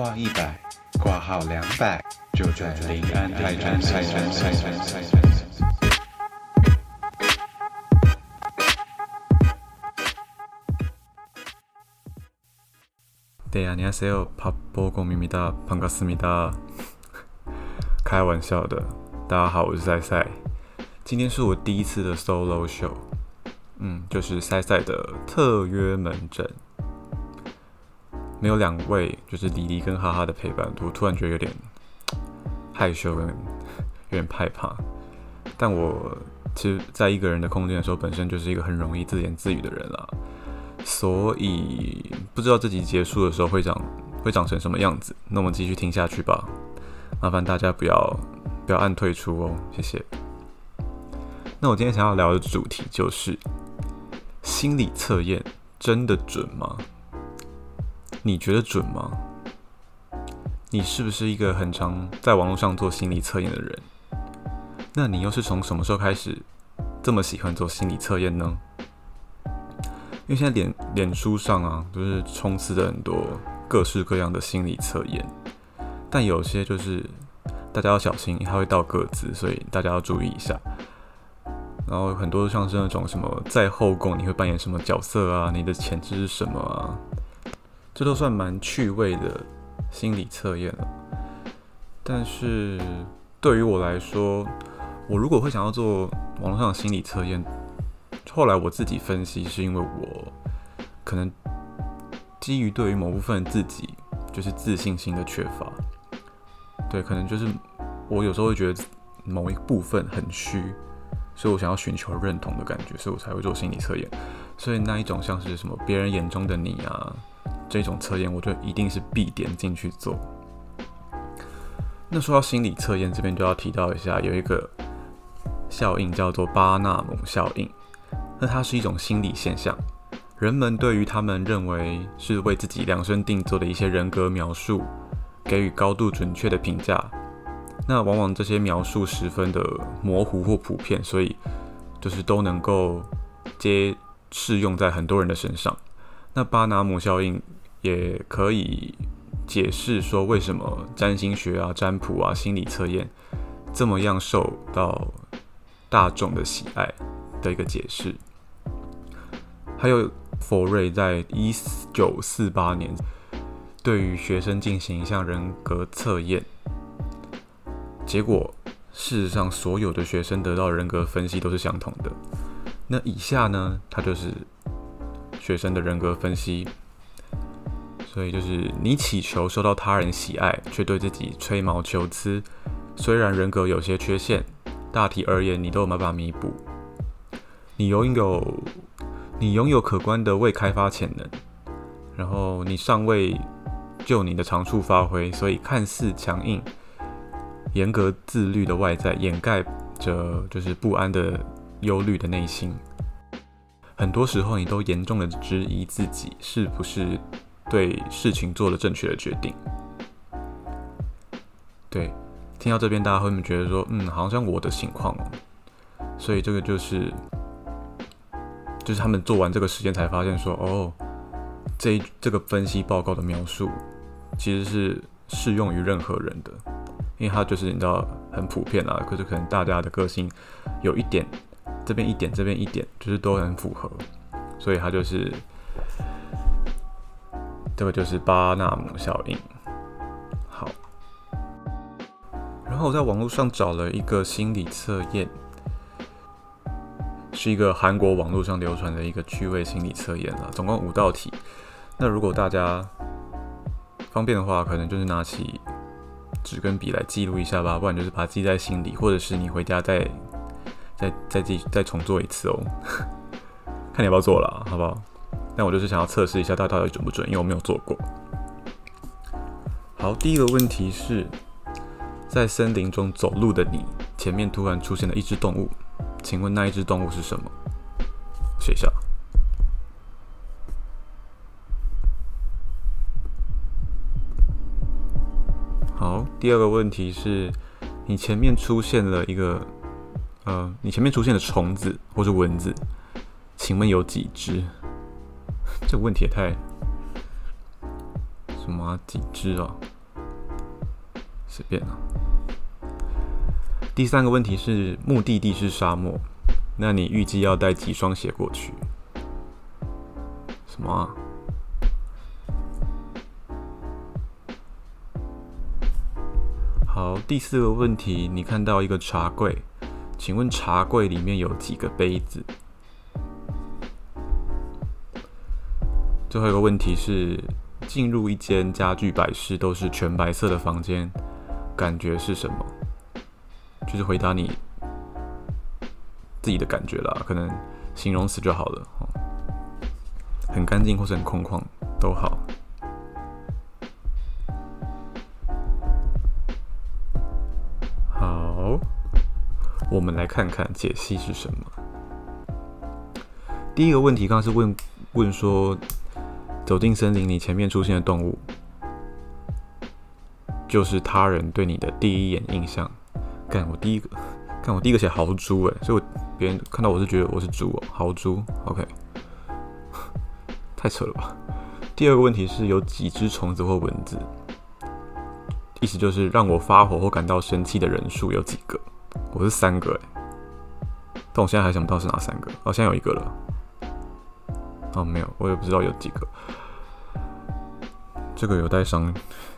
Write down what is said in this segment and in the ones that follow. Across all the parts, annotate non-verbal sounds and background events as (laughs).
挂一百，挂号两百，就在临安泰诊泰诊泰诊泰诊。 네, 안녕하세요. 밥보곰입니다. 반갑습니다. (laughs) 开玩笑的，大家好，我是赛赛。今天是我第一次的 solo show，嗯，就是赛赛的特约门诊。 没有两位，就是黎黎跟哈哈的陪伴，我突然觉得有点 (tsk) 害羞跟 (tsk) 有点害怕。但我其实，在一个人的空间的时候，本身就是一个很容易自言自语的人啦。所以不知道这集结束的时候会长会长成什么样子，那我们继续听下去吧。麻烦大家不要不要按退出哦，谢谢。那我今天想要聊的主题就是心理测验真的准吗？你觉得准吗？你是不是一个很常在网络上做心理测验的人？那你又是从什么时候开始这么喜欢做心理测验呢？因为现在脸脸书上啊，都是充斥着很多各式各样的心理测验，但有些就是大家要小心，它会到个资，所以大家要注意一下。然后很多像是那种什么在后宫你会扮演什么角色啊，你的潜质是什么啊，这都算蛮趣味的心理测验了。但是对于我来说，我如果会想要做网络上的心理测验，后来我自己分析，是因为我可能基于对于某部分自己就是自信心的缺乏，对，可能就是我有时候会觉得某一部分很虚，所以我想要寻求认同的感觉，所以我才会做心理测验。所以那一种像是什么别人眼中的你啊这种测验，我就一定是必点进去做。那说到心理测验，这边就要提到一下，有一个效应叫做巴纳姆效应。那它是一种心理现象，人们对于他们认为是为自己量身定做的一些人格描述，给予高度准确的评价。那往往这些描述十分的模糊或普遍，所以就是都能够接适用在很多人的身上。那巴纳姆效应也可以解释说，为什么占星学啊、占卜啊、心理测验这么样受到大众的喜爱的一个解释。还有佛瑞在一九四八年对于学生进行一项人格测验，结果事实上所有的学生得到人格分析都是相同的。那以下呢，它就是学生的人格分析。所以就是你祈求受到他人喜爱，却对自己吹毛求疵。虽然人格有些缺陷，大体而言你都有办法弥补。你拥有。你拥有可观的未开发潜能，然后你尚未就你的长处发挥，所以看似强硬、严格自律的外在掩盖着就是不安的忧虑的内心。很多时候，你都严重的质疑自己是不是对事情做了正确的决定。对，听到这边，大家会不会觉得说，嗯，好像我的情况？所以这个就是。就是他们做完这个实验才发现说，哦，这一这个分析报告的描述其实是适用于任何人的，因为它就是你知道很普遍啊，可是可能大家的个性有一点这边一点这边一点，就是都很符合，所以它就是这个就是巴纳姆效应。好，然后我在网络上找了一个心理测验。是一个韩国网络上流传的一个趣味心理测验了，总共五道题。那如果大家方便的话，可能就是拿起纸跟笔来记录一下吧，不然就是把它记在心里，或者是你回家再再再继再重做一次哦。(laughs) 看你要不要做了，好不好？但我就是想要测试一下它到底准不准，因为我没有做过。好，第一个问题是在森林中走路的你，前面突然出现了一只动物。请问那一只动物是什么？写下。好，第二个问题是，你前面出现了一个，呃，你前面出现的虫子或是蚊子，请问有几只？这个问题也太什么几只啊？随便啊。第三个问题是目的地是沙漠，那你预计要带几双鞋过去？什么？好，第四个问题，你看到一个茶柜，请问茶柜里面有几个杯子？最后一个问题是，进入一间家具摆饰都是全白色的房间，感觉是什么？就是回答你自己的感觉啦，可能形容词就好了。很干净或是很空旷都好。好，我们来看看解析是什么。第一个问题，刚刚是问问说。走进森林，你前面出现的动物，就是他人对你的第一眼印象。干，我第一个，看我第一个写豪猪，哎，所以我别人看到我是觉得我是猪哦，豪猪。OK，(laughs) 太扯了吧。第二个问题是有几只虫子或蚊子，意思就是让我发火或感到生气的人数有几个？我是三个，哎，但我现在还想不到是哪三个。哦，现在有一个了。哦，没有，我也不知道有几个。这个有待商，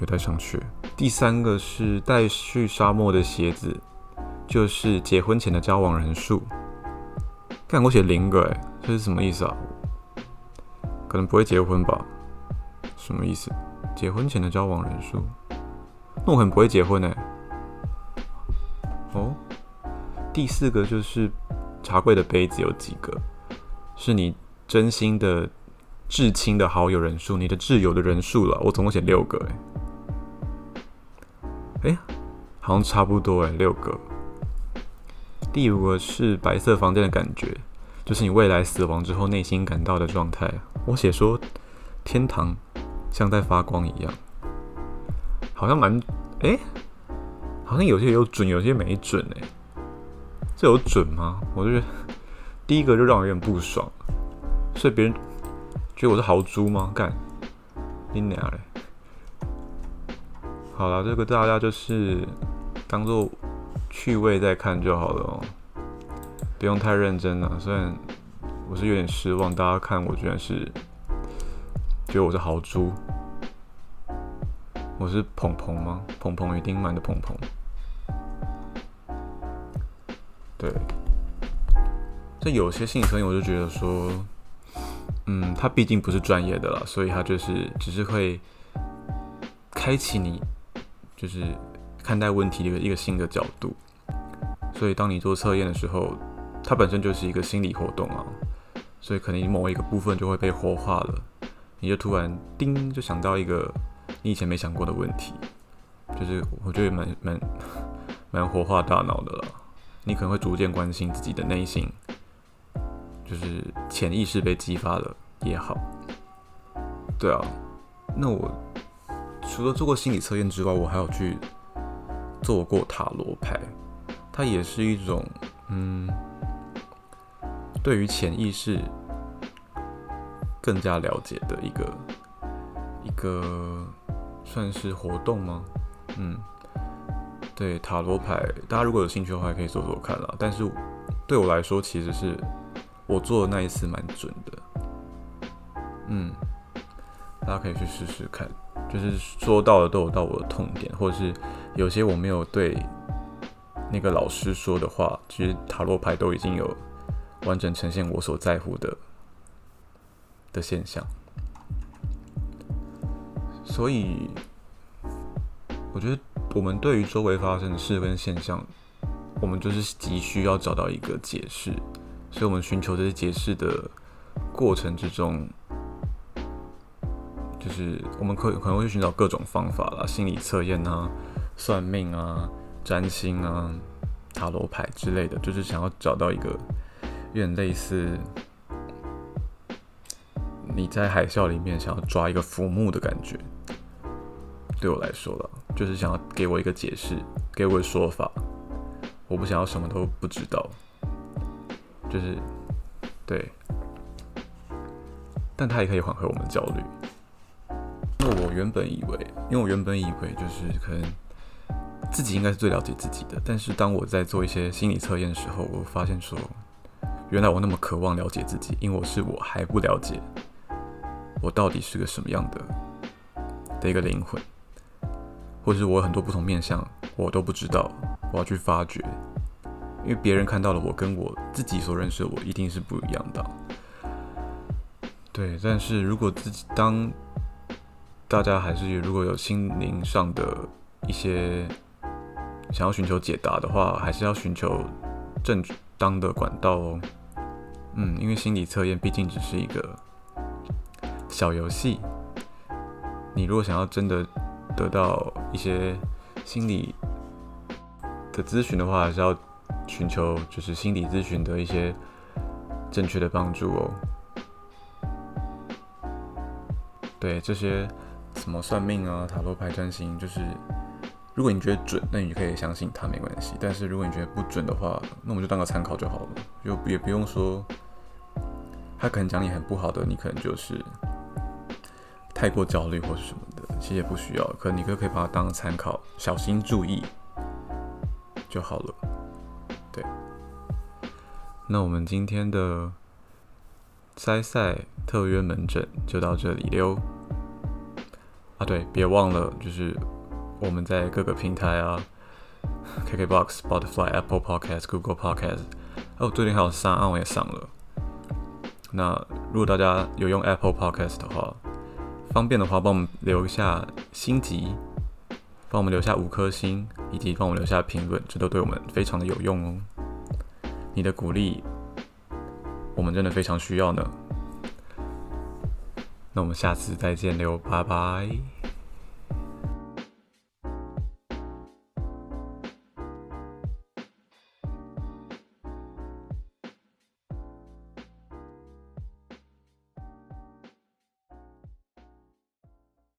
有待商榷。第三个是带去沙漠的鞋子，就是结婚前的交往人数。看我写零个，哎，这是什么意思啊？可能不会结婚吧？什么意思？结婚前的交往人数？那我很不会结婚哎。哦，第四个就是茶柜的杯子有几个？是你真心的。至亲的好友人数，你的挚友的人数了，我总共写六个，哎，哎，好像差不多，哎，六个。第五个是白色房间的感觉，就是你未来死亡之后内心感到的状态。我写说天堂像在发光一样，好像蛮，哎，好像有些有准，有些没准，哎，这有准吗？我就觉得第一个就让我有点不爽，所以别人。觉得我是豪猪吗？干你娘嘞！好了，这个大家就是当做趣味在看就好了哦，不用太认真了。虽然我是有点失望，大家看我居然是觉得我是豪猪，我是鹏鹏吗？鹏鹏与丁满的鹏鹏。对，这有些性声音，我就觉得说。嗯，他毕竟不是专业的了，所以他就是只是会开启你就是看待问题的一个新的角度。所以当你做测验的时候，它本身就是一个心理活动啊，所以可能某一个部分就会被活化了，你就突然叮就想到一个你以前没想过的问题，就是我觉得蛮蛮蛮活化大脑的了。你可能会逐渐关心自己的内心。就是潜意识被激发了也好，对啊。那我除了做过心理测验之外，我还有去做过塔罗牌，它也是一种嗯，对于潜意识更加了解的一个一个算是活动吗？嗯，对塔罗牌，大家如果有兴趣的话，可以做做看啦。但是对我来说，其实是。我做的那一次蛮准的，嗯，大家可以去试试看，就是说到的都有到我的痛点，或者是有些我没有对那个老师说的话，其实塔罗牌都已经有完整呈现我所在乎的的现象，所以我觉得我们对于周围发生的事跟现象，我们就是急需要找到一个解释。所以我们寻求这些解释的过程之中，就是我们可可能会寻找各种方法啦，心理测验啊、算命啊、占星啊、塔罗牌之类的，就是想要找到一个有点类似你在海啸里面想要抓一个浮木的感觉。对我来说了，就是想要给我一个解释，给我个说法。我不想要什么都不知道。就是，对，但它也可以缓和我们焦虑。那我原本以为，因为我原本以为就是可能自己应该是最了解自己的。但是当我在做一些心理测验的时候，我发现说，原来我那么渴望了解自己，因为我是我还不了解我到底是个什么样的的一个灵魂，或者是我有很多不同面相，我都不知道，我要去发掘。因为别人看到了我，跟我自己所认识的我一定是不一样的。对，但是如果自己当大家还是如果有心灵上的一些想要寻求解答的话，还是要寻求正当的管道哦。嗯，因为心理测验毕竟只是一个小游戏，你如果想要真的得到一些心理的咨询的话，还是要。寻求就是心理咨询的一些正确的帮助哦。对这些什么算命啊、塔罗牌占星，就是如果你觉得准，那你就可以相信它没关系。但是如果你觉得不准的话，那我们就当个参考就好了，就也不用说他可能讲你很不好的，你可能就是太过焦虑或是什么的，其实也不需要。可你可可以把它当参考，小心注意就好了。那我们今天的塞塞特约门诊就到这里喽。啊，对，别忘了，就是我们在各个平台啊，KKBOX、(laughs) Spotify、Apple Podcast、Google Podcast，哦，最近还有上岸我也上了。那如果大家有用 Apple Podcast 的话，方便的话帮我们留下星级，帮我们留下五颗星。以及帮我们留下评论，这都对我们非常的有用哦。你的鼓励，我们真的非常需要呢。那我们下次再见喽，拜拜。